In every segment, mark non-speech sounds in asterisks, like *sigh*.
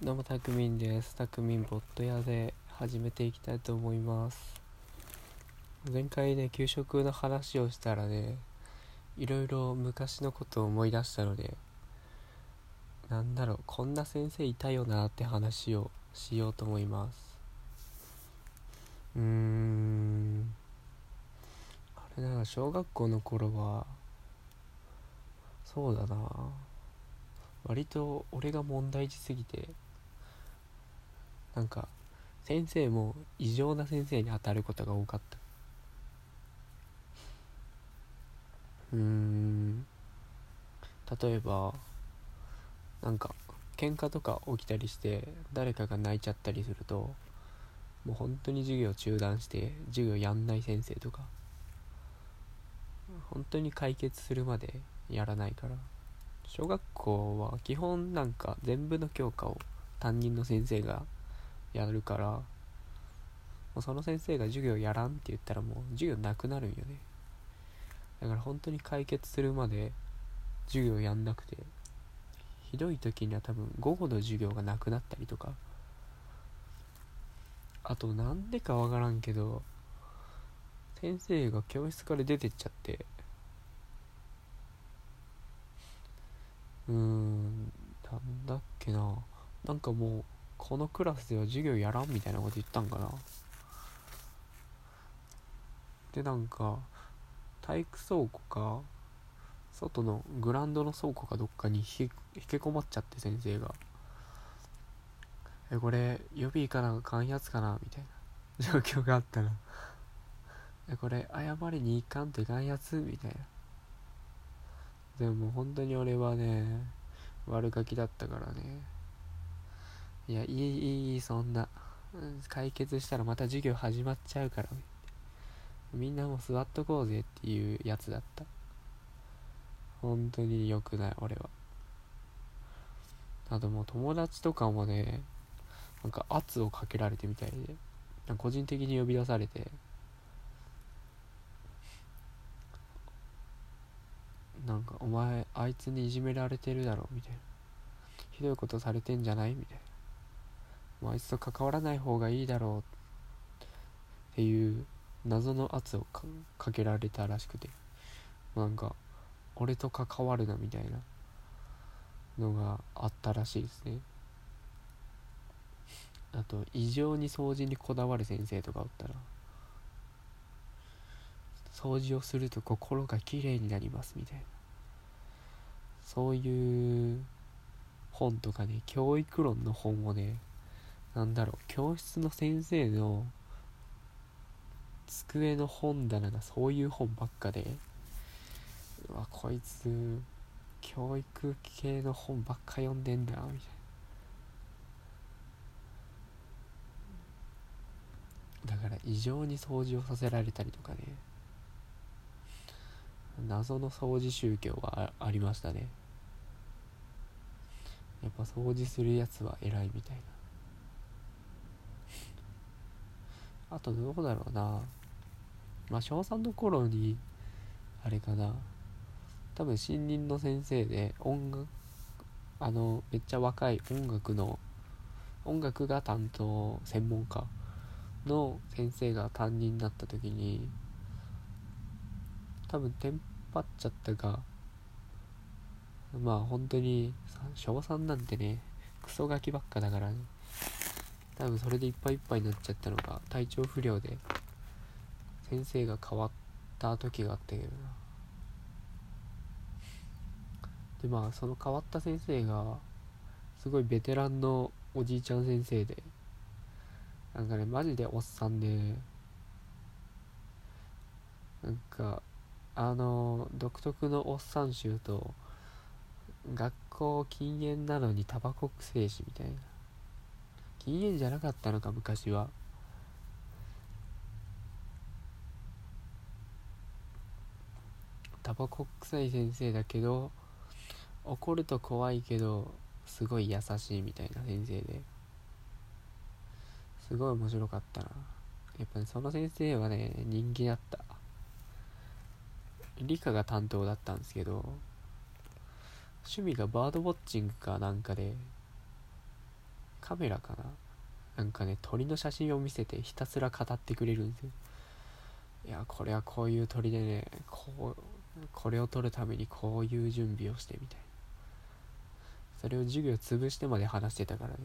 どうもたくみんです。たくみんボット屋で始めていきたいと思います。前回ね給食の話をしたらねいろいろ昔のことを思い出したのでなんだろうこんな先生いたよなって話をしようと思います。うーん。あれだな小学校の頃はそうだな。割と俺が問題児すぎてなんか先生も異常な先生に当たることが多かった。うん。例えばなんか喧嘩とか起きたりして誰かが泣いちゃったりするともう本当に授業中断して授業やんない先生とか本当に解決するまでやらないから。小学校は基本なんか全部の教科を担任の先生がやるからもうその先生が授業やらんって言ったらもう授業なくなるんよね。だから本当に解決するまで授業やんなくてひどい時には多分午後の授業がなくなったりとかあとなんでかわからんけど先生が教室から出てっちゃってうーんなんだっけななんかもうこのクラスでは授業やらんみたいなこと言ったんかなでなんか体育倉庫か外のグラウンドの倉庫かどっかに引けこもっちゃって先生が「えこれ予備かなかんやつかな?」みたいな *laughs* 状況があったら「えこれ謝りに行かんといかんやつ?」みたいなでも本当に俺はね悪ガキだったからねいやいいいいそんな。解決したらまた授業始まっちゃうから。みんなもう座っとこうぜっていうやつだった。本当に良くない俺は。あともう友達とかもねなんか圧をかけられてみたいで。個人的に呼び出されて。なんかお前あいつにいじめられてるだろみたいな。ひどいことされてんじゃない？みたいな。もうあいつと関わらない方がいいだろうっていう謎の圧をかけられたらしくて。なんか俺と関わるなみたいなのがあったらしいですね。あと異常に掃除にこだわる先生とかおったら。掃除をすると心がきれいになりますみたいな。そういう本とかね教育論の本をねなんだろう教室の先生の机の本棚がそういう本ばっかでうわこいつ教育系の本ばっか読んでんだみたいな。だから異常に掃除をさせられたりとかね謎の掃除宗教がありましたね。やっぱ掃除するやつは偉いみたいな。あとどうだろうな。まあ小3の頃にあれかな。多分新任の先生で音楽あのめっちゃ若い音楽の音楽が担当専門家の先生が担任になった時に多分テンパっちゃったかまあ本当に小3なんてねクソガキばっかだからね。多分それでいっぱいいっぱいになっちゃったのが体調不良で先生が変わった時があったけどな。でまあその変わった先生がすごいベテランのおじいちゃん先生でなんかねマジでおっさんでなんかあの独特のおっさん臭と学校禁煙なのにタバコくせえしみたいな。禁煙じゃなかったのか昔は。タバコ臭い先生だけど怒ると怖いけどすごい優しいみたいな先生で。すごい面白かったな。やっぱねその先生はね人気だった。理科が担当だったんですけど趣味がバードウォッチングかなんかでカメラかな？なんかね鳥の写真を見せてひたすら語ってくれるんですよ。いやこれはこういう鳥でねこうこれを撮るためにこういう準備をしてみたいな。それを授業潰してまで話してたからね。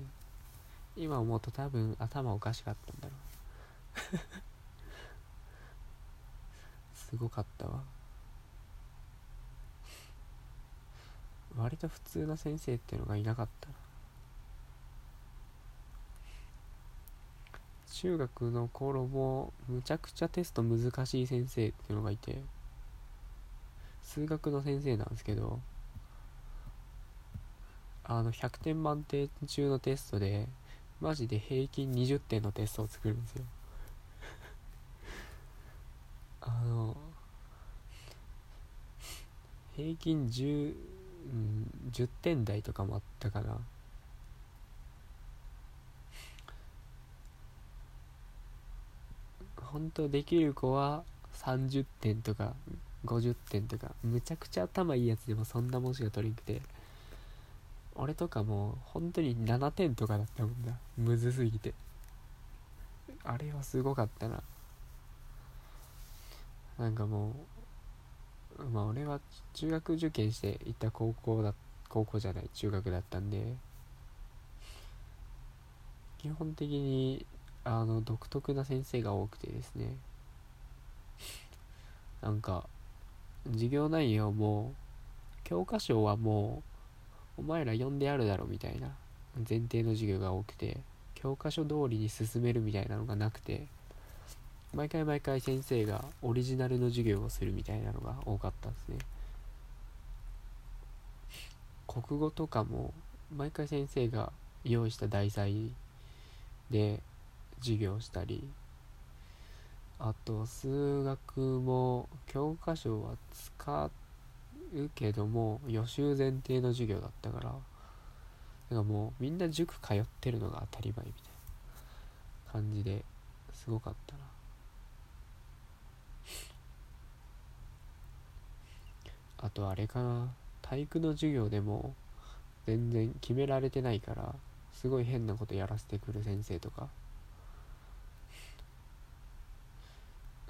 今思うと多分頭おかしかったんだろう。*laughs* すごかったわ。割と普通な先生っていうのがいなかったな中学の頃もむちゃくちゃテスト難しい先生っていうのがいて数学の先生なんですけどあの100点満点中のテストでマジで平均20点のテストを作るんですよ。*laughs* あの平均10、うん、10点台とかもあったかな。本当できる子は30点とか50点とかむちゃくちゃ頭いいやつでもそんなもんしか取りにくて俺とかもう本当に7点とかだったもんな。むずすぎて。あれはすごかったな。なんかもうまあ俺は中学受験して行った高校だ高校じゃない中学だったんで基本的にあの独特な先生が多くてですね。なんか授業内容も教科書はもうお前ら読んでやるだろみたいな前提の授業が多くて教科書通りに進めるみたいなのがなくて毎回毎回先生がオリジナルの授業をするみたいなのが多かったんですね。国語とかも毎回先生が用意した題材で授業したりあと数学も教科書は使うけども予習前提の授業だったからだかもうみんな塾通ってるのが当たり前みたいな感じですごかったな。あとあれかな。体育の授業でも全然決められてないからすごい変なことやらせてくる先生とか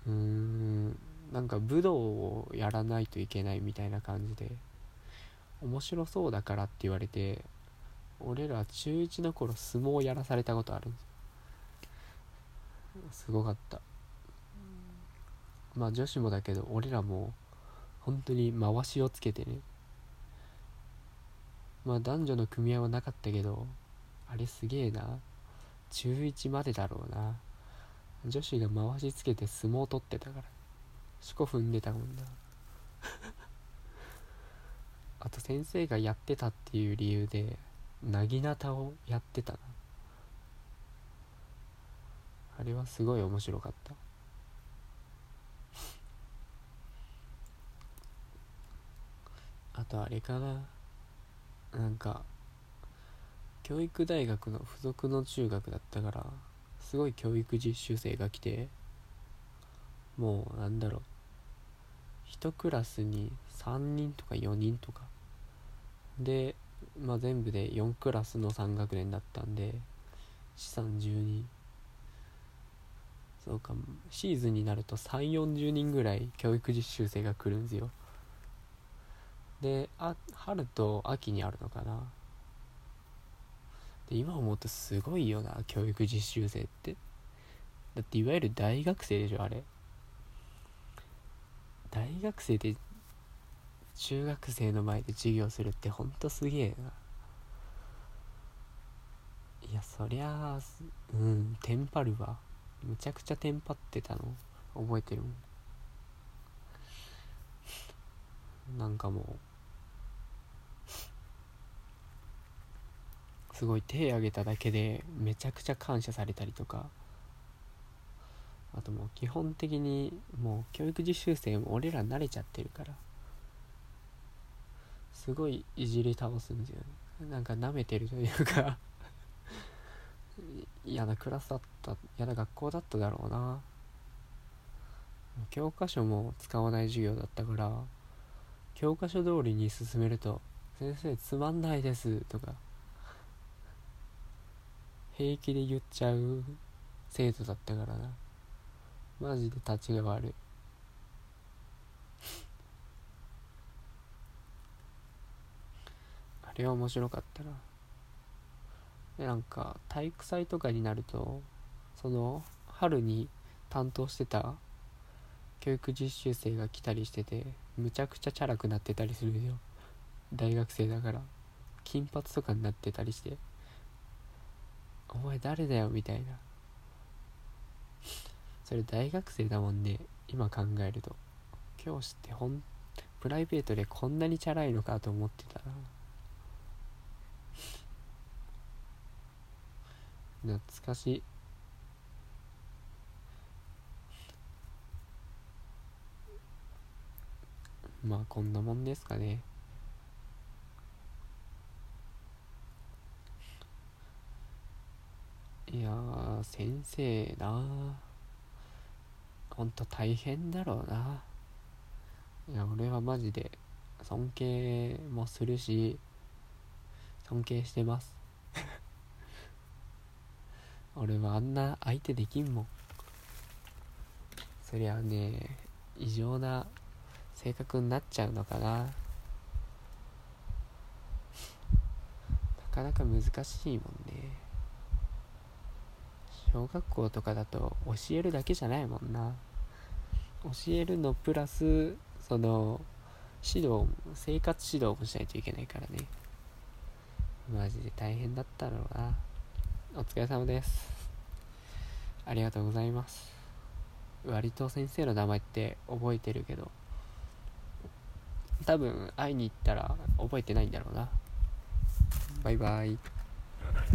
うーん。なんか武道をやらないといけないみたいな感じで面白そうだからって言われて俺ら中1の頃相撲をやらされたことあるんですすごかった。まあ女子もだけど俺らも本当に回しをつけてね。まあ男女の組合はなかったけどあれすげえな。中1までだろうな。女子が回しつけて相撲取ってたから。しこ踏んでたもんな。*laughs* あと先生がやってたっていう理由でなぎなたをやってたな。あれはすごい面白かった。*laughs* あとあれかな。なんか教育大学の付属の中学だったからすごい教育実習生が来てもうなんだろう。1クラスに3人とか4人とか。で、まあ、全部で4クラスの3学年だったんで資産12そうかシーズンになると3 4 0人ぐらい教育実習生が来るんですよ。であ春と秋にあるのかな。で今思うとすごいよな教育実習生って。だっていわゆる大学生でしょあれ。大学生で中学生の前で授業するってほんとすげえな。いやそりゃあうんテンパるわ。むちゃくちゃテンパってたの。覚えてるもん。なんかもうすごい手挙げただけでめちゃくちゃ感謝されたりとか。あともう基本的にもう教育実習生も俺ら慣れちゃってるから。すごいいじり倒すんですよね。なんか舐めてるというか。嫌なクラスだった嫌な学校だっただろうな。教科書も使わない授業だったから教科書通りに進めると「先生つまんないです」とか。平気で言っちゃう生徒だったからな。マジで立ちが悪い。*laughs* あれは面白かったな。でなんか体育祭とかになるとその春に担当してた教育実習生が来たりしててむちゃくちゃチャラくなってたりするよ。大学生だから。金髪とかになってたりして「お前誰だよ」みたいな。それ大学生だもんね今考えると。教師ってほんプライベートでこんなにチャラいのかと思ってたな。懐かしい。まあこんなもんですかねいやー先生な。ほんと大変だろうな。いや俺はマジで尊敬もするし尊敬してます。*laughs* 俺はあんな相手できんもん。そりゃね異常な性格になっちゃうのかな。なかなか難しいもんね。小学校とかだと教えるだけじゃないもんな。教えるのプラスその指導生活指導もしないといけないからね。マジで大変だったろうな。お疲れ様です。ありがとうございます。割と先生の名前って覚えてるけど多分会いに行ったら覚えてないんだろうな。バイバイ。